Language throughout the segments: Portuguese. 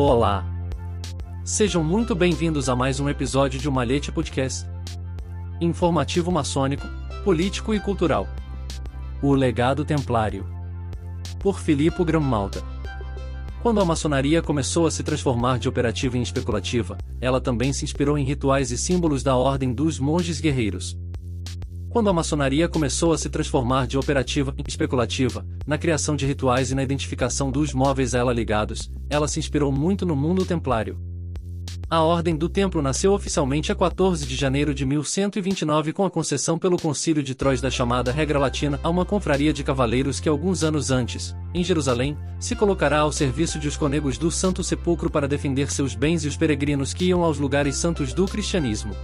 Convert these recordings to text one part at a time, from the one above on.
Olá! Sejam muito bem-vindos a mais um episódio de Malhete Podcast. Informativo maçônico, político e cultural. O Legado Templário. Por Filippo Grammalta. Quando a maçonaria começou a se transformar de operativa em especulativa, ela também se inspirou em rituais e símbolos da Ordem dos Monges Guerreiros. Quando a maçonaria começou a se transformar de operativa em especulativa, na criação de rituais e na identificação dos móveis a ela ligados, ela se inspirou muito no mundo templário. A Ordem do Templo nasceu oficialmente a 14 de janeiro de 1129 com a concessão pelo Concílio de Troyes da chamada Regra Latina a uma confraria de cavaleiros que alguns anos antes, em Jerusalém, se colocará ao serviço de os conegos do Santo Sepulcro para defender seus bens e os peregrinos que iam aos lugares santos do cristianismo.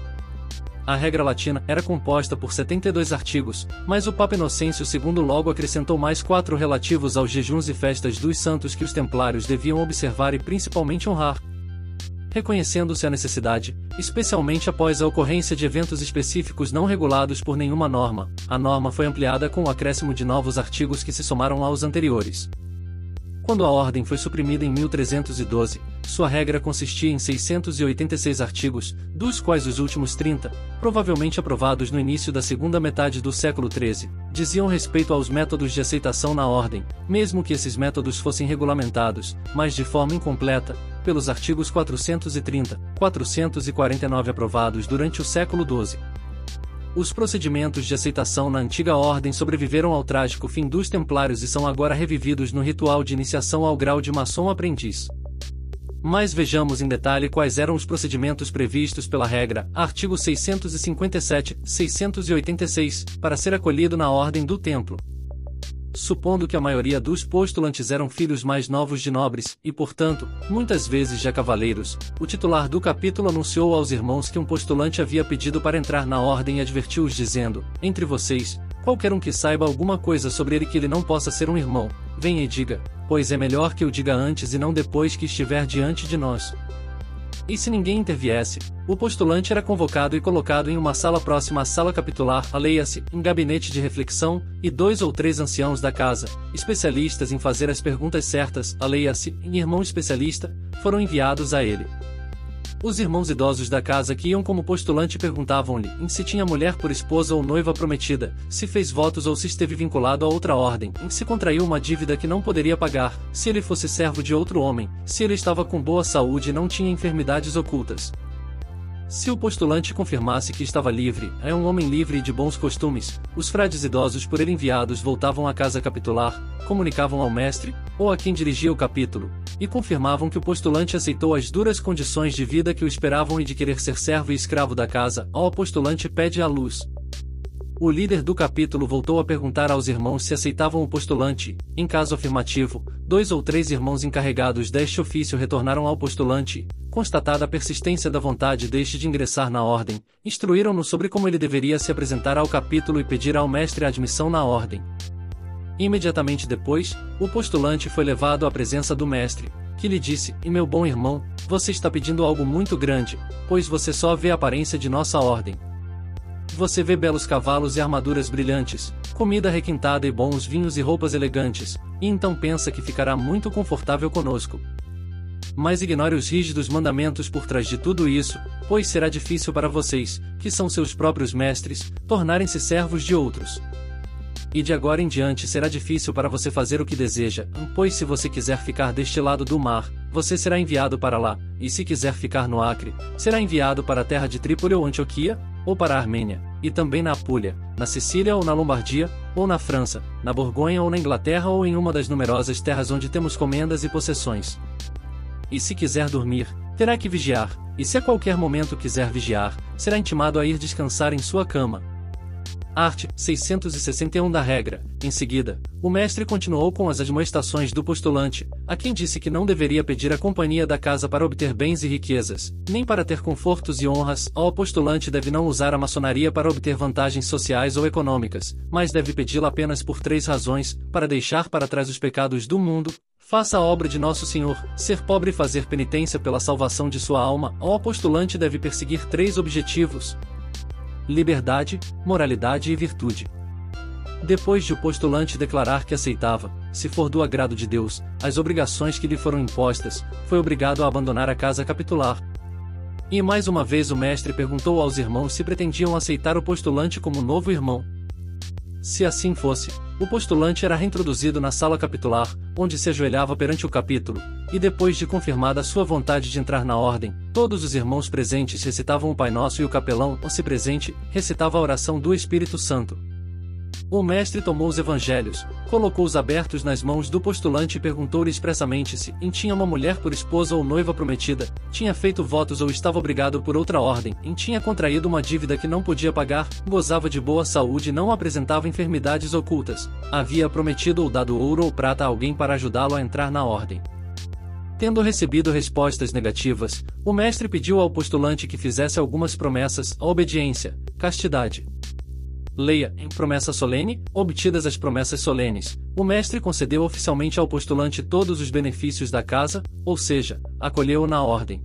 A regra latina era composta por 72 artigos, mas o Papa Inocêncio II logo acrescentou mais quatro relativos aos jejuns e festas dos santos que os templários deviam observar e principalmente honrar. Reconhecendo-se a necessidade, especialmente após a ocorrência de eventos específicos não regulados por nenhuma norma, a norma foi ampliada com o acréscimo de novos artigos que se somaram aos anteriores. Quando a ordem foi suprimida em 1312, sua regra consistia em 686 artigos, dos quais os últimos 30, provavelmente aprovados no início da segunda metade do século XIII, diziam respeito aos métodos de aceitação na ordem, mesmo que esses métodos fossem regulamentados, mas de forma incompleta, pelos artigos 430, 449 aprovados durante o século XII. Os procedimentos de aceitação na antiga ordem sobreviveram ao trágico fim dos Templários e são agora revividos no ritual de iniciação ao grau de maçom aprendiz. Mas vejamos em detalhe quais eram os procedimentos previstos pela regra, artigo 657, 686, para ser acolhido na ordem do templo supondo que a maioria dos postulantes eram filhos mais novos de nobres, e portanto, muitas vezes já cavaleiros, o titular do capítulo anunciou aos irmãos que um postulante havia pedido para entrar na ordem e advertiu-os dizendo, entre vocês, qualquer um que saiba alguma coisa sobre ele que ele não possa ser um irmão, venha e diga, pois é melhor que eu diga antes e não depois que estiver diante de nós. E se ninguém interviesse, o postulante era convocado e colocado em uma sala próxima à sala capitular, leia-se, um gabinete de reflexão, e dois ou três anciãos da casa, especialistas em fazer as perguntas certas, leia-se, em irmão especialista, foram enviados a ele. Os irmãos idosos da casa que iam como postulante perguntavam-lhe se tinha mulher por esposa ou noiva prometida, se fez votos ou se esteve vinculado a outra ordem, se contraiu uma dívida que não poderia pagar, se ele fosse servo de outro homem, se ele estava com boa saúde e não tinha enfermidades ocultas. Se o postulante confirmasse que estava livre, é um homem livre e de bons costumes, os frades idosos por ele enviados voltavam à casa capitular, comunicavam ao mestre, ou a quem dirigia o capítulo, e confirmavam que o postulante aceitou as duras condições de vida que o esperavam e de querer ser servo e escravo da casa, ao postulante pede a luz. O líder do capítulo voltou a perguntar aos irmãos se aceitavam o postulante. Em caso afirmativo, dois ou três irmãos encarregados deste ofício retornaram ao postulante, constatada a persistência da vontade deste de ingressar na ordem, instruíram-no sobre como ele deveria se apresentar ao capítulo e pedir ao mestre a admissão na ordem. Imediatamente depois, o postulante foi levado à presença do mestre, que lhe disse: E meu bom irmão, você está pedindo algo muito grande, pois você só vê a aparência de nossa ordem, você vê belos cavalos e armaduras brilhantes, comida requintada e bons vinhos e roupas elegantes, e então pensa que ficará muito confortável conosco. Mas ignore os rígidos mandamentos por trás de tudo isso, pois será difícil para vocês, que são seus próprios mestres, tornarem-se servos de outros. E de agora em diante será difícil para você fazer o que deseja, pois se você quiser ficar deste lado do mar, você será enviado para lá, e se quiser ficar no Acre, será enviado para a terra de Trípoli ou Antioquia, ou para a Armênia, e também na Apulia, na Sicília ou na Lombardia, ou na França, na Borgonha ou na Inglaterra ou em uma das numerosas terras onde temos comendas e possessões. E se quiser dormir, terá que vigiar, e se a qualquer momento quiser vigiar, será intimado a ir descansar em sua cama, Art. 661 da regra. Em seguida, o mestre continuou com as admoestações do postulante, a quem disse que não deveria pedir a companhia da casa para obter bens e riquezas, nem para ter confortos e honras. O postulante deve não usar a maçonaria para obter vantagens sociais ou econômicas, mas deve pedi-la apenas por três razões: para deixar para trás os pecados do mundo, Faça a obra de Nosso Senhor, ser pobre e fazer penitência pela salvação de sua alma. O postulante deve perseguir três objetivos: liberdade, moralidade e virtude. Depois de o postulante declarar que aceitava, se for do agrado de Deus, as obrigações que lhe foram impostas, foi obrigado a abandonar a casa capitular. E mais uma vez o mestre perguntou aos irmãos se pretendiam aceitar o postulante como novo irmão. Se assim fosse, o postulante era reintroduzido na sala capitular, onde se ajoelhava perante o capítulo, e depois de confirmada sua vontade de entrar na ordem, todos os irmãos presentes recitavam o Pai Nosso e o capelão, se presente, recitava a oração do Espírito Santo. O mestre tomou os evangelhos, colocou-os abertos nas mãos do postulante e perguntou-lhe expressamente se em tinha uma mulher por esposa ou noiva prometida, tinha feito votos ou estava obrigado por outra ordem, em tinha contraído uma dívida que não podia pagar, gozava de boa saúde e não apresentava enfermidades ocultas, havia prometido ou dado ouro ou prata a alguém para ajudá-lo a entrar na ordem. Tendo recebido respostas negativas, o mestre pediu ao postulante que fizesse algumas promessas, obediência, castidade, Leia, em promessa solene, obtidas as promessas solenes, o mestre concedeu oficialmente ao postulante todos os benefícios da casa, ou seja, acolheu-o na ordem.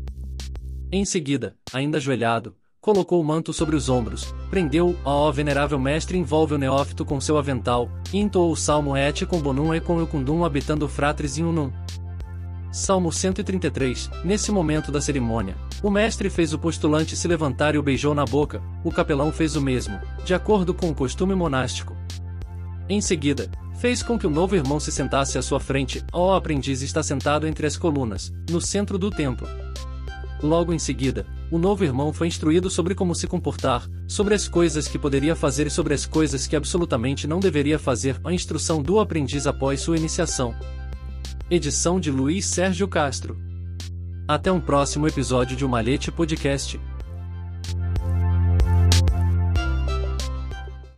Em seguida, ainda ajoelhado, colocou o manto sobre os ombros, prendeu-o, ó venerável mestre envolve o neófito com seu avental, e entoou o salmo et com bonum e com eucundum habitando fratres in unum. Salmo 133 Nesse momento da cerimônia, o mestre fez o postulante se levantar e o beijou na boca, o capelão fez o mesmo, de acordo com o costume monástico. Em seguida, fez com que o novo irmão se sentasse à sua frente, ó aprendiz está sentado entre as colunas, no centro do templo. Logo em seguida, o novo irmão foi instruído sobre como se comportar, sobre as coisas que poderia fazer e sobre as coisas que absolutamente não deveria fazer, a instrução do aprendiz após sua iniciação. Edição de Luiz Sérgio Castro. Até um próximo episódio de O Malhete Podcast.